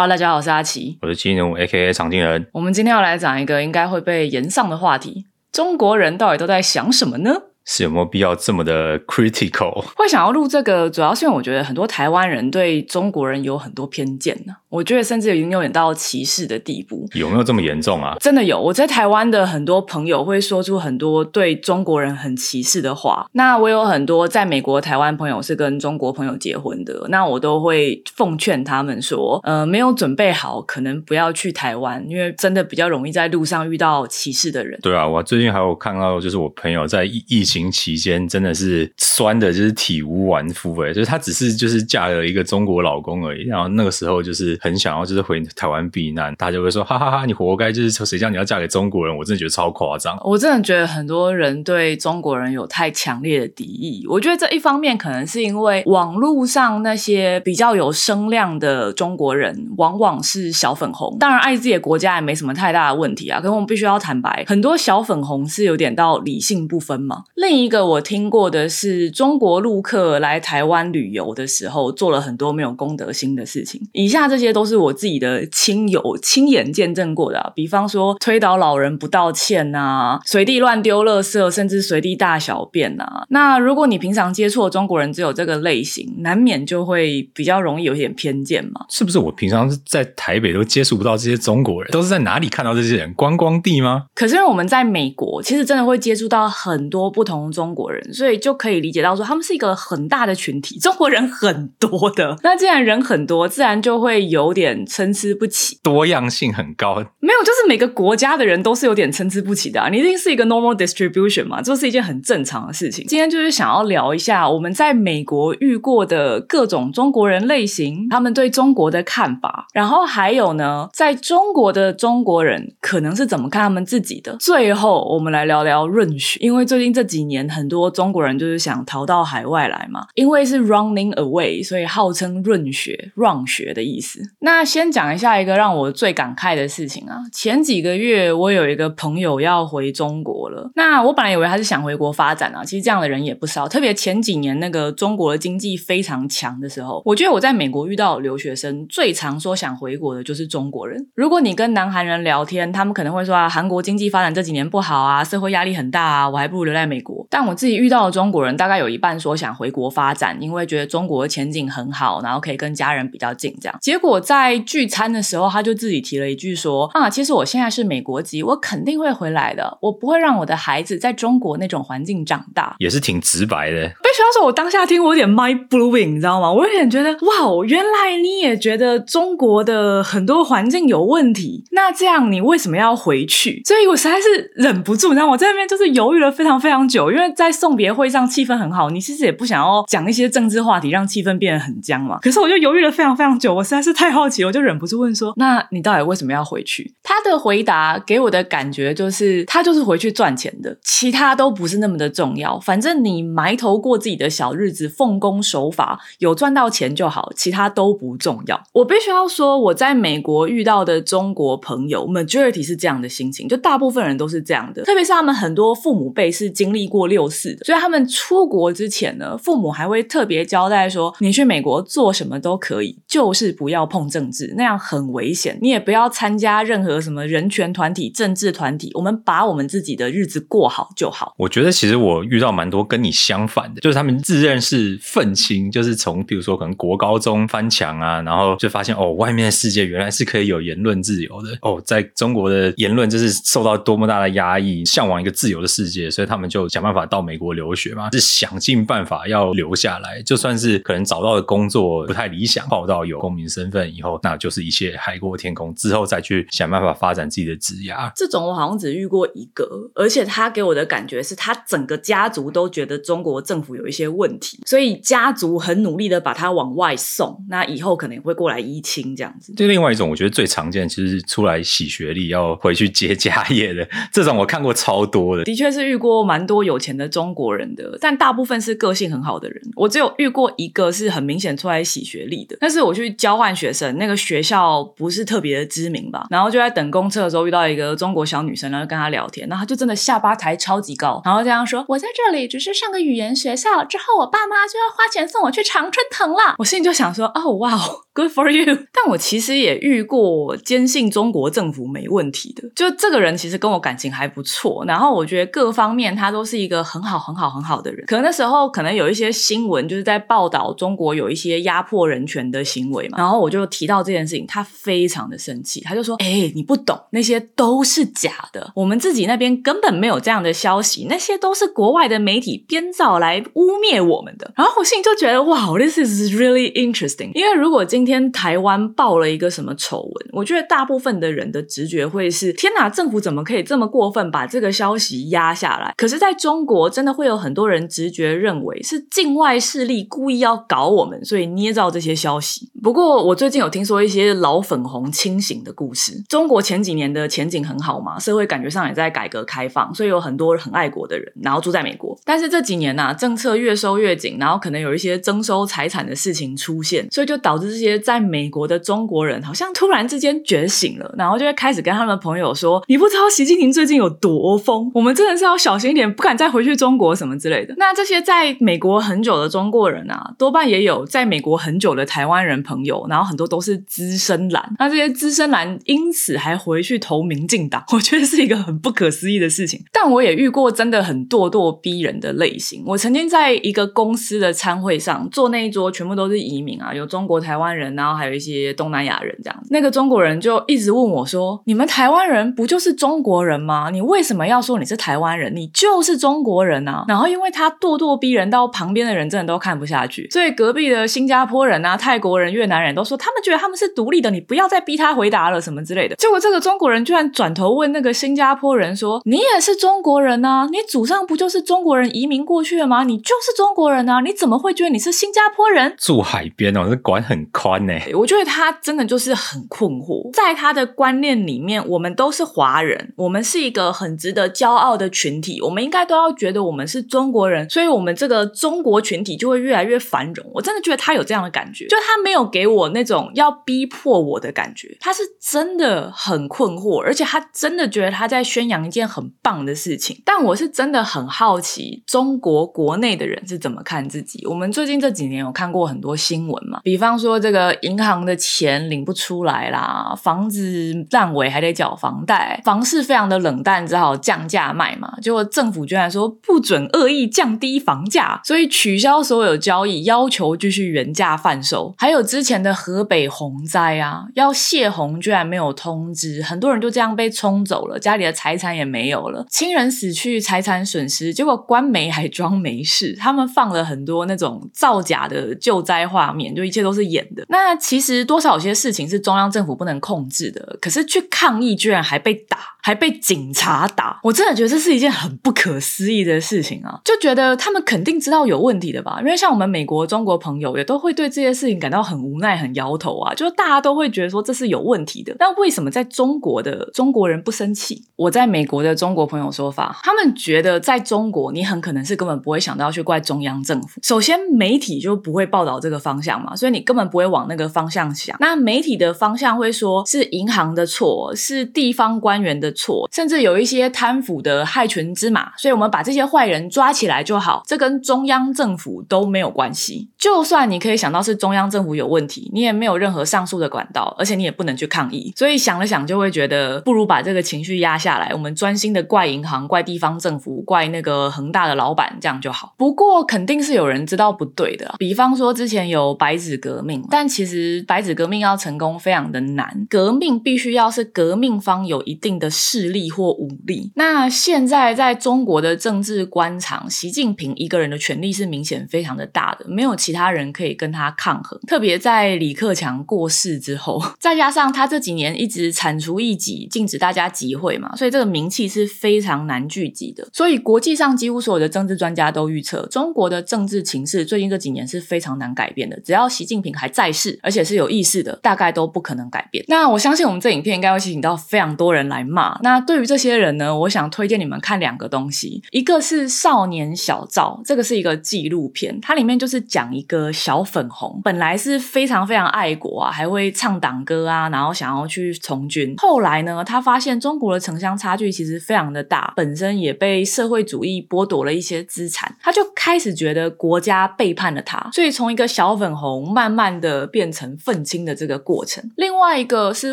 Hello，大家好，我是阿奇。我是金人物 A.K.A 常经人。我们今天要来讲一个应该会被延上的话题：中国人到底都在想什么呢？是有没有必要这么的 critical？会想要录这个，主要是因为我觉得很多台湾人对中国人有很多偏见呢。我觉得甚至已经有点到歧视的地步。有没有这么严重啊？真的有。我在台湾的很多朋友会说出很多对中国人很歧视的话。那我有很多在美国台湾朋友是跟中国朋友结婚的，那我都会奉劝他们说，呃，没有准备好，可能不要去台湾，因为真的比较容易在路上遇到歧视的人。对啊，我最近还有看到，就是我朋友在疫疫情。期间真的是酸的，就是体无完肤哎，就是她只是就是嫁了一个中国老公而已，然后那个时候就是很想要就是回台湾避难，大家就会说哈哈哈，你活该，就是谁叫你要嫁给中国人？我真的觉得超夸张，我真的觉得很多人对中国人有太强烈的敌意。我觉得这一方面可能是因为网络上那些比较有声量的中国人往往是小粉红，当然爱自己的国家也没什么太大的问题啊。可是我们必须要坦白，很多小粉红是有点到理性不分嘛。另一个我听过的是，中国陆客来台湾旅游的时候，做了很多没有公德心的事情。以下这些都是我自己的亲友亲眼见证过的，比方说推倒老人不道歉呐，随地乱丢垃圾，甚至随地大小便呐。那如果你平常接触的中国人只有这个类型，难免就会比较容易有一点偏见嘛。是不是？我平常在台北都接触不到这些中国人，都是在哪里看到这些人？观光地吗？可是因为我们在美国，其实真的会接触到很多不同中。国人，所以就可以理解到说，他们是一个很大的群体，中国人很多的。那既然人很多，自然就会有点参差不齐，多样性很高。没有，就是每个国家的人都是有点参差不齐的。啊你一定是一个 normal distribution 嘛，这是一件很正常的事情。今天就是想要聊一下我们在美国遇过的各种中国人类型，他们对中国的看法，然后还有呢，在中国的中国人可能是怎么看他们自己的。最后，我们来聊聊润学，因为最近这几几年很。多中国人就是想逃到海外来嘛，因为是 running away，所以号称润学 run 学的意思。那先讲一下一个让我最感慨的事情啊，前几个月我有一个朋友要回中国了。那我本来以为他是想回国发展啊，其实这样的人也不少。特别前几年那个中国的经济非常强的时候，我觉得我在美国遇到留学生最常说想回国的就是中国人。如果你跟南韩人聊天，他们可能会说啊，韩国经济发展这几年不好啊，社会压力很大啊，我还不如留在美国。Mexico. 但我自己遇到的中国人，大概有一半说想回国发展，因为觉得中国的前景很好，然后可以跟家人比较近。这样，结果在聚餐的时候，他就自己提了一句说：“啊，其实我现在是美国籍，我肯定会回来的，我不会让我的孩子在中国那种环境长大。”也是挺直白的。被学校说，我当下听我有点 mind blowing，你知道吗？我有点觉得，哇，原来你也觉得中国的很多环境有问题，那这样你为什么要回去？所以我实在是忍不住，你知道，我在那边就是犹豫了非常非常久，因为在送别。会上气氛很好，你其实也不想要讲一些政治话题，让气氛变得很僵嘛。可是我就犹豫了非常非常久，我实在是太好奇，我就忍不住问说：“那你到底为什么要回去？” 他的回答给我的感觉就是，他就是回去赚钱的，其他都不是那么的重要。反正你埋头过自己的小日子，奉公守法，有赚到钱就好，其他都不重要。我必须要说，我在美国遇到的中国朋友，majority 是这样的心情，就大部分人都是这样的，特别是他们很多父母辈是经历过六四的，所以。他们出国之前呢，父母还会特别交代说：“你去美国做什么都可以，就是不要碰政治，那样很危险。你也不要参加任何什么人权团体、政治团体。我们把我们自己的日子过好就好。”我觉得其实我遇到蛮多跟你相反的，就是他们自认是愤青，就是从比如说可能国高中翻墙啊，然后就发现哦，外面的世界原来是可以有言论自由的哦，在中国的言论就是受到多么大的压抑，向往一个自由的世界，所以他们就想办法到美国留。学嘛，是想尽办法要留下来，就算是可能找到的工作不太理想，报到有公民身份以后，那就是一切海阔天空，之后再去想办法发展自己的职业。这种我好像只遇过一个，而且他给我的感觉是他整个家族都觉得中国政府有一些问题，所以家族很努力的把他往外送，那以后可能会过来依亲这样子。就另外一种，我觉得最常见其实出来洗学历要回去接 家业的这种，我看过超多的，的确是遇过蛮多有钱的中国人。的，但大部分是个性很好的人。我只有遇过一个是很明显出来洗学历的，但是我去交换学生，那个学校不是特别的知名吧。然后就在等公车的时候遇到一个中国小女生，然后跟她聊天，然后她就真的下巴抬超级高，然后这样说：“我在这里只是上个语言学校，之后我爸妈就要花钱送我去常春藤了。”我心里就想说：“哦哇哦。”，Good for you。但我其实也遇过坚信中国政府没问题的，就这个人其实跟我感情还不错，然后我觉得各方面他都是一个很好、很好、很好的人。可能那时候可能有一些新闻就是在报道中国有一些压迫人权的行为嘛，然后我就提到这件事情，他非常的生气，他就说：“哎，你不懂，那些都是假的，我们自己那边根本没有这样的消息，那些都是国外的媒体编造来污蔑我们的。”然后我心里就觉得：“哇，this is really interesting。”因为如果今天台湾爆了一个什么丑闻，我觉得大部分的人的直觉会是：“天哪，政府怎么可以这么过分，把这个消息压下来？”可是在中国，真的会有很多人直觉认为是境外势力故意要搞我们，所以捏造这些消息。不过我最近有听说一些老粉红清醒的故事。中国前几年的前景很好嘛，社会感觉上也在改革开放，所以有很多很爱国的人，然后住在美国。但是这几年呢，政策越收越紧，然后可能有一些征收财产的事情出现，所以就导致这些在美国的中国人好像突然之间觉醒了，然后就会开始跟他们的朋友说：“你不知道习近平最近有多疯，我们真的是要小心一点，不敢再回去中国什么之类的。”那这些在美国很久的中国人啊，多半也有在美国很久的台湾人朋友，然后很多都是资深蓝。那这些资深蓝因此还回去投民进党，我觉得是一个很不可思议的事情。但我也遇过真的很咄咄逼人的类型。我曾经在一个公司的餐会上坐那一桌，全部都是移民啊，有中国台湾人，然后还有一些东南亚人这样子。那个中国人就一直问我说：“你们台湾人不就是中国人吗？你为什么要说你是台湾人？你就是中国人啊！”然后因为他咄咄逼人到旁边的人真的都看不下去，所以隔壁的新加坡人啊、泰国人、越南人都说他们觉得他们是独立的，你不要再逼他回答了什么之类的。结果这个中国人居然转头问那个新加坡人说：“你也是中国人啊？你祖上不就是中国人移民过去的吗？你就是中国人啊？你怎么会觉得你是新加坡人？”住海边哦，这管很宽我觉得他真的就是很困惑，在他的观念里面，我们都是华人，我们是一个很值得骄傲的群体，我们应该都要觉得我们是中国人，所以我们这个中国群体就会越来越繁荣。我真的觉得他有这样的感觉，就他没有给我那种要逼迫我的感觉，他是真的很困惑，而且他真的觉得他在宣扬一件很棒的事情。但我是真的很好奇，中国国内的人是怎么看自己。我们最近这几年有看过很多新闻嘛，比方说这个银行的钱领不出来啦，房子烂尾还得缴房贷，房市非常的冷淡，只好降价卖嘛。结果政府居然说不准恶意降低房价，所以取消所有交易，要求继续原价贩售。还有之前的河北洪灾啊，要泄洪居然没有通知，很多人就这样被冲走了，家里的财产也没有了，亲人死去，财产损失。结果官媒还装没事，他们放了很多那种造假的救灾画面，就一切都是演的。那其实多少有些事情是中央政府不能控制的，可是去抗议居然还被打，还被警察打，我真的觉得这是一件很不可思议的事情啊！就觉得他们肯定知道有问题的吧？因为像我们美国、中国朋友也都会对这些事情感到很无奈、很摇头啊，就是大家都会觉得说这是有问题的。那为什么在中国的中国人不生气？我在美国的中国朋友说法，他们觉得在中国你很可能是根本不会想到去怪中央政府。首先，媒体就不会报道这个方向嘛，所以你根本不会往往那个方向想。那媒体的方向会说是银行的错，是地方官员的错，甚至有一些贪腐的害群之马，所以我们把这些坏人抓起来就好，这跟中央政府都没有关系。就算你可以想到是中央政府有问题，你也没有任何上诉的管道，而且你也不能去抗议。所以想了想，就会觉得不如把这个情绪压下来，我们专心的怪银行、怪地方政府、怪那个恒大的老板，这样就好。不过肯定是有人知道不对的，比方说之前有白纸革命，但其实白纸革命要成功非常的难，革命必须要是革命方有一定的势力或武力。那现在在中国的政治官场，习近平一个人的权力是明显非常的大的，没有其他人可以跟他抗衡。特别在李克强过世之后，再加上他这几年一直铲除异己，禁止大家集会嘛，所以这个名气是非常难聚集的。所以国际上几乎所有的政治专家都预测，中国的政治情势最近这几年是非常难改变的。只要习近平还在世，而且是有意识的，大概都不可能改变。那我相信我们这影片应该会吸引到非常多人来骂。那对于这些人呢，我想推荐你们看两个东西，一个是《少年小赵》，这个是一个纪录片，它里面就是讲一个小粉红，本来是非常非常爱国啊，还会唱党歌啊，然后想要去从军。后来呢，他发现中国的城乡差距其实非常的大，本身也被社会主义剥夺了一些资产，他就开始觉得国家背叛了他，所以从一个小粉红慢慢的变成愤青的这个过程。另外一个是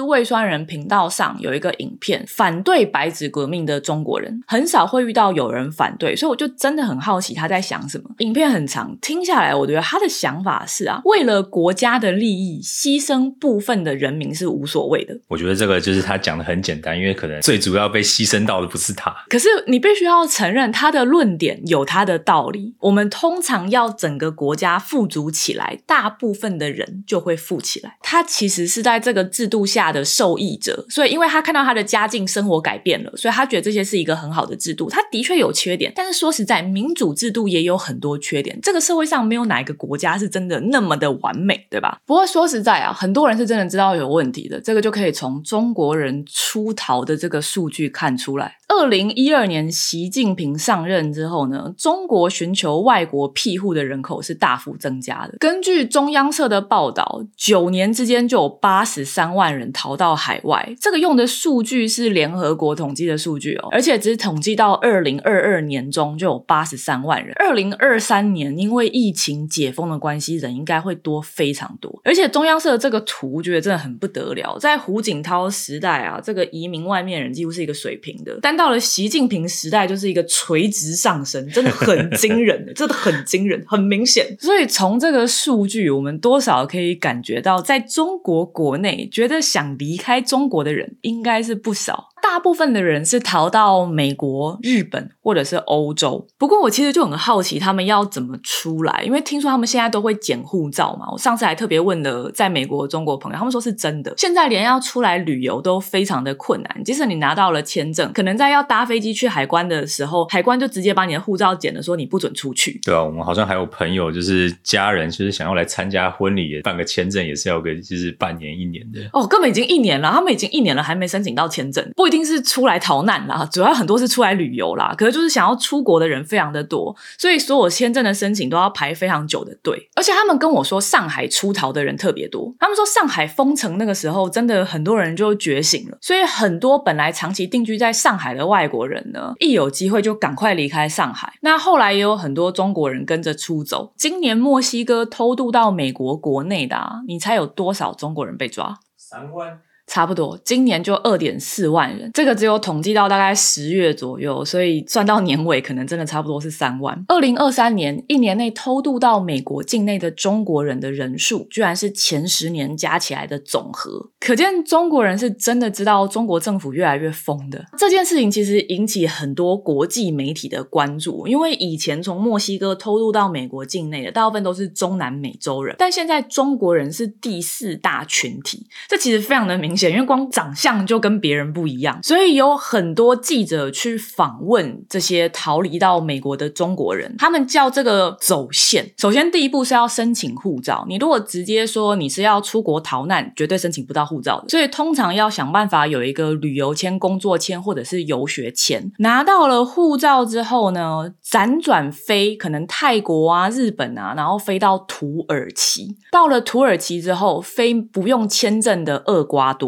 胃酸人频道上有一个影片，反对白纸革命的中国人很少会遇到有人反对，所以我就真的很好奇他在想什么。影片很长，听下来我觉得他的想法是啊，为了国家的利益，牺牲部分的人民是无所谓的。我觉得这个就是他讲的很简单，因为可能最主要被牺牲到的不是他。可是你必须要承认他的论点有他的道理。我们通常要整个国家富足起来，大部分的人就会富起来。他其实是在这个制度下的受益者，所以因为他看到他的家境生活改变了，所以他觉得这些是一个很好的制度。他的确有缺点，但是说实在，民主制度也有很多缺点。这个社会上没有哪一个国家是真的那么的完美，对吧？不过说实在啊，很多人是真的知道有问题的，这个就可以从中国人出逃的这个数据看出来。二零一二年习近平上任之后呢，中国寻求外国庇护的人口是大幅增加的。根据中央社的报报道，九年之间就有八十三万人逃到海外。这个用的数据是联合国统计的数据哦，而且只统计到二零二二年中就有八十三万人。二零二三年因为疫情解封的关系，人应该会多非常多。而且中央社这个图，觉得真的很不得了。在胡锦涛时代啊，这个移民外面人几乎是一个水平的，但到了习近平时代，就是一个垂直上升，真的很惊人，真的很惊人，很明显。所以从这个数据，我们多少可可以感觉到，在中国国内，觉得想离开中国的人应该是不少。大部分的人是逃到美国、日本或者是欧洲。不过我其实就很好奇，他们要怎么出来？因为听说他们现在都会捡护照嘛。我上次还特别问了在美国的中国朋友，他们说是真的。现在连要出来旅游都非常的困难。即使你拿到了签证，可能在要搭飞机去海关的时候，海关就直接把你的护照剪了，说你不准出去。对啊，我们好像还有朋友，就是家人，就是想要来参加婚礼，办个签证也是要个就是半年一年的。哦，根本已经一年了，他们已经一年了，还没申请到签证，不一定。是出来逃难啦，主要很多是出来旅游啦。可是就是想要出国的人非常的多，所以所有签证的申请都要排非常久的队。而且他们跟我说，上海出逃的人特别多。他们说上海封城那个时候，真的很多人就觉醒了。所以很多本来长期定居在上海的外国人呢，一有机会就赶快离开上海。那后来也有很多中国人跟着出走。今年墨西哥偷渡到美国国内的，你猜有多少中国人被抓？三万。差不多，今年就二点四万人，这个只有统计到大概十月左右，所以算到年尾可能真的差不多是三万。二零二三年一年内偷渡到美国境内的中国人的人数，居然是前十年加起来的总和，可见中国人是真的知道中国政府越来越疯的。这件事情其实引起很多国际媒体的关注，因为以前从墨西哥偷渡到美国境内的大部分都是中南美洲人，但现在中国人是第四大群体，这其实非常的明。显，因为光长相就跟别人不一样，所以有很多记者去访问这些逃离到美国的中国人，他们叫这个走线。首先，第一步是要申请护照。你如果直接说你是要出国逃难，绝对申请不到护照的。所以，通常要想办法有一个旅游签、工作签或者是游学签。拿到了护照之后呢，辗转飞，可能泰国啊、日本啊，然后飞到土耳其。到了土耳其之后，飞不用签证的厄瓜多。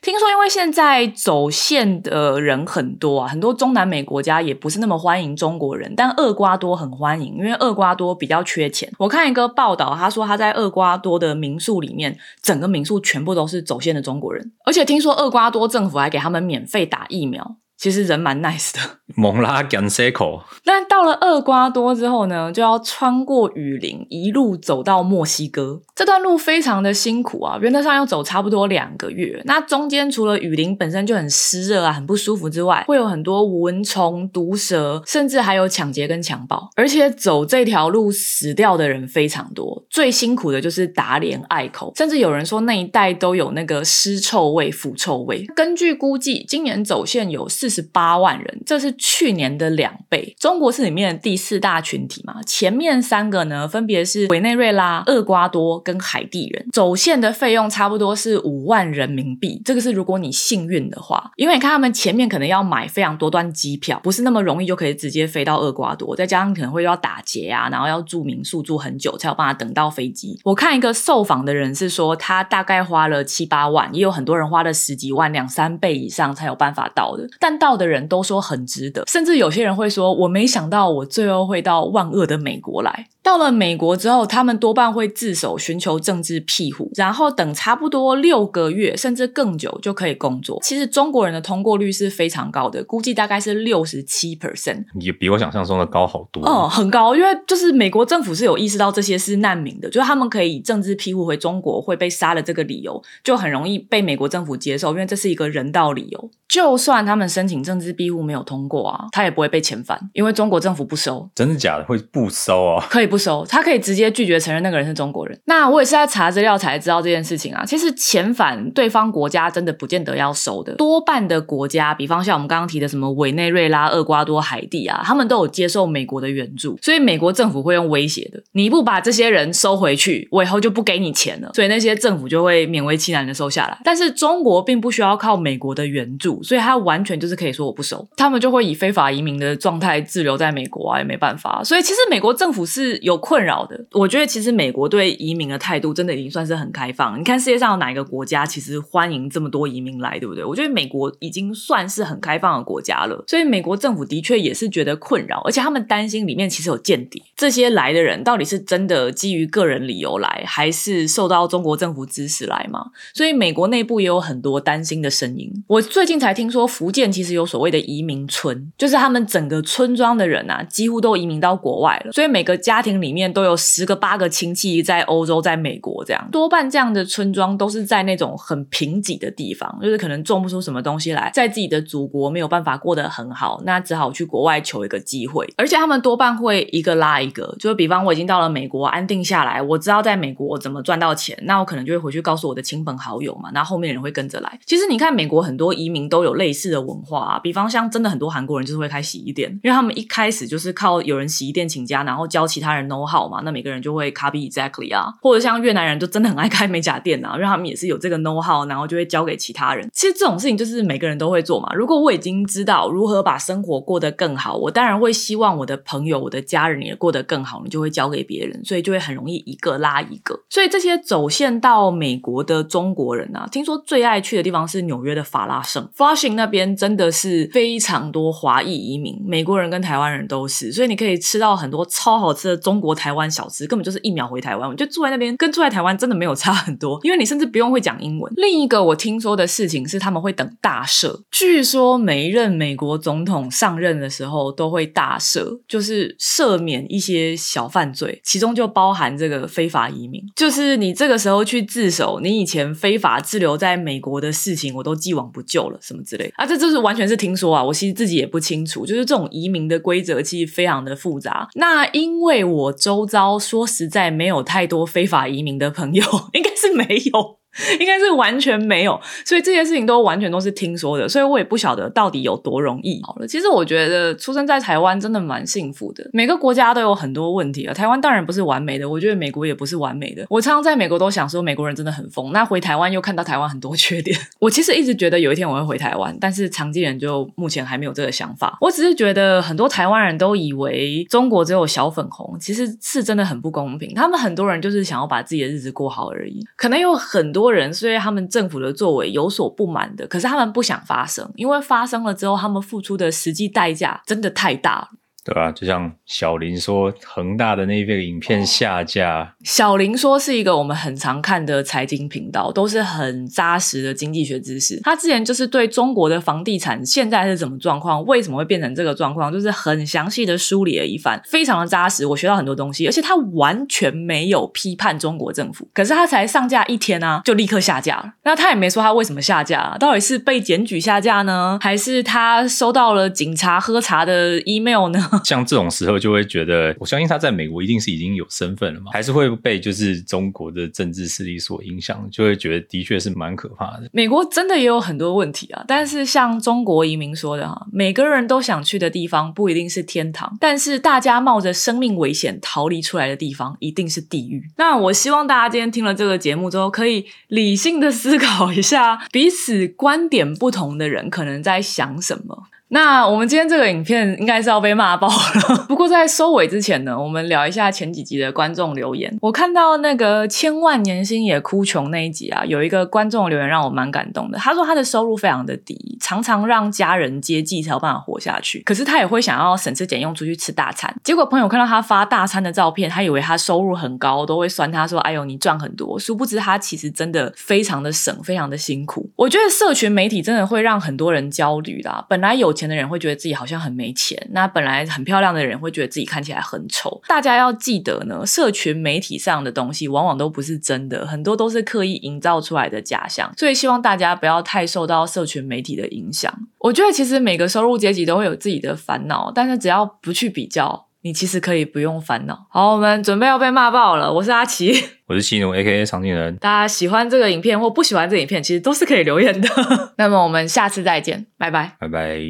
听说，因为现在走线的人很多啊，很多中南美国家也不是那么欢迎中国人，但厄瓜多很欢迎，因为厄瓜多比较缺钱。我看一个报道，他说他在厄瓜多的民宿里面，整个民宿全部都是走线的中国人，而且听说厄瓜多政府还给他们免费打疫苗。其实人蛮 nice 的，蒙拉甘塞口。那到了厄瓜多之后呢，就要穿过雨林，一路走到墨西哥。这段路非常的辛苦啊，原则上要走差不多两个月。那中间除了雨林本身就很湿热啊，很不舒服之外，会有很多蚊虫、毒蛇，甚至还有抢劫跟强暴。而且走这条路死掉的人非常多，最辛苦的就是达连隘口，甚至有人说那一带都有那个尸臭味、腐臭味。根据估计，今年走线有四。十八万人，这是去年的两倍。中国是里面的第四大群体嘛？前面三个呢，分别是委内瑞拉、厄瓜多跟海地人，走线的费用差不多是五万人民币。这个是如果你幸运的话，因为你看他们前面可能要买非常多段机票，不是那么容易就可以直接飞到厄瓜多，再加上可能会要打劫啊，然后要住民宿住很久才有办法等到飞机。我看一个受访的人是说，他大概花了七八万，也有很多人花了十几万，两三倍以上才有办法到的。但到的人都说很值得，甚至有些人会说，我没想到我最后会到万恶的美国来。到了美国之后，他们多半会自首，寻求政治庇护，然后等差不多六个月甚至更久就可以工作。其实中国人的通过率是非常高的，估计大概是六十七 percent，也比我想象中的高好多。哦，很高，因为就是美国政府是有意识到这些是难民的，就是他们可以政治庇护回中国会被杀的这个理由，就很容易被美国政府接受，因为这是一个人道理由。就算他们申请政治庇护没有通过啊，他也不会被遣返，因为中国政府不收。真的假的？会不收啊？可以。不收，他可以直接拒绝承认那个人是中国人。那我也是在查资料才知道这件事情啊。其实遣返对方国家真的不见得要收的，多半的国家，比方像我们刚刚提的什么委内瑞拉、厄瓜多、海地啊，他们都有接受美国的援助，所以美国政府会用威胁的，你不把这些人收回去，我以后就不给你钱了。所以那些政府就会勉为其难的收下来。但是中国并不需要靠美国的援助，所以他完全就是可以说我不收，他们就会以非法移民的状态滞留在美国啊，也没办法。所以其实美国政府是。有困扰的，我觉得其实美国对移民的态度真的已经算是很开放。你看世界上有哪一个国家其实欢迎这么多移民来，对不对？我觉得美国已经算是很开放的国家了。所以美国政府的确也是觉得困扰，而且他们担心里面其实有间谍。这些来的人到底是真的基于个人理由来，还是受到中国政府指使来嘛？所以美国内部也有很多担心的声音。我最近才听说福建其实有所谓的移民村，就是他们整个村庄的人啊，几乎都移民到国外了。所以每个家庭。里面都有十个八个亲戚在欧洲，在美国这样，多半这样的村庄都是在那种很贫瘠的地方，就是可能种不出什么东西来，在自己的祖国没有办法过得很好，那只好去国外求一个机会。而且他们多半会一个拉一个，就是比方我已经到了美国安定下来，我知道在美国我怎么赚到钱，那我可能就会回去告诉我的亲朋好友嘛，那后面的人会跟着来。其实你看美国很多移民都有类似的文化，啊，比方像真的很多韩国人就是会开洗衣店，因为他们一开始就是靠有人洗衣店请家，然后教其他人。Know how 嘛，那每个人就会 copy exactly 啊，或者像越南人就真的很爱开美甲店啊，因为他们也是有这个 know how，然后就会交给其他人。其实这种事情就是每个人都会做嘛。如果我已经知道如何把生活过得更好，我当然会希望我的朋友、我的家人也过得更好，你就会交给别人，所以就会很容易一个拉一个。所以这些走线到美国的中国人啊，听说最爱去的地方是纽约的法拉盛 （Flushing） 那边，真的是非常多华裔移民，美国人跟台湾人都是，所以你可以吃到很多超好吃的中。中国台湾小吃根本就是一秒回台湾，我就住在那边，跟住在台湾真的没有差很多，因为你甚至不用会讲英文。另一个我听说的事情是，他们会等大赦。据说每一任美国总统上任的时候都会大赦，就是赦免一些小犯罪，其中就包含这个非法移民。就是你这个时候去自首，你以前非法滞留在美国的事情，我都既往不咎了，什么之类啊？这就是完全是听说啊，我其实自己也不清楚。就是这种移民的规则其实非常的复杂。那因为我。我周遭说实在没有太多非法移民的朋友，应该是没有。应该是完全没有，所以这些事情都完全都是听说的，所以我也不晓得到底有多容易。好了，其实我觉得出生在台湾真的蛮幸福的。每个国家都有很多问题啊，台湾当然不是完美的，我觉得美国也不是完美的。我常常在美国都想说美国人真的很疯，那回台湾又看到台湾很多缺点。我其实一直觉得有一天我会回台湾，但是常见人就目前还没有这个想法。我只是觉得很多台湾人都以为中国只有小粉红，其实是真的很不公平。他们很多人就是想要把自己的日子过好而已，可能有很多。多人对他们政府的作为有所不满的，可是他们不想发生，因为发生了之后，他们付出的实际代价真的太大了。对吧？就像小林说，恒大的那个影片下架。小林说是一个我们很常看的财经频道，都是很扎实的经济学知识。他之前就是对中国的房地产现在是怎么状况，为什么会变成这个状况，就是很详细的梳理了一番，非常的扎实。我学到很多东西，而且他完全没有批判中国政府。可是他才上架一天啊，就立刻下架了。那他也没说他为什么下架，到底是被检举下架呢，还是他收到了警察喝茶的 email 呢？像这种时候就会觉得，我相信他在美国一定是已经有身份了嘛，还是会被就是中国的政治势力所影响，就会觉得的确是蛮可怕的。美国真的也有很多问题啊，但是像中国移民说的哈，每个人都想去的地方不一定是天堂，但是大家冒着生命危险逃离出来的地方一定是地狱。那我希望大家今天听了这个节目之后，可以理性的思考一下，彼此观点不同的人可能在想什么。那我们今天这个影片应该是要被骂爆了。不过在收尾之前呢，我们聊一下前几集的观众留言。我看到那个千万年薪也哭穷那一集啊，有一个观众留言让我蛮感动的。他说他的收入非常的低，常常让家人接济才有办法活下去。可是他也会想要省吃俭用出去吃大餐。结果朋友看到他发大餐的照片，他以为他收入很高，都会酸他说：“哎呦，你赚很多。”殊不知他其实真的非常的省，非常的辛苦。我觉得社群媒体真的会让很多人焦虑啦。本来有钱的人会觉得自己好像很没钱，那本来很漂亮的人会觉得自己看起来很丑。大家要记得呢，社群媒体上的东西往往都不是真的，很多都是刻意营造出来的假象。所以希望大家不要太受到社群媒体的影响。我觉得其实每个收入阶级都会有自己的烦恼，但是只要不去比较，你其实可以不用烦恼。好，我们准备要被骂爆了。我是阿奇，我是奇奴 A K A 常进人，大家喜欢这个影片或不喜欢这个影片，其实都是可以留言的。那么我们下次再见，拜拜。拜拜。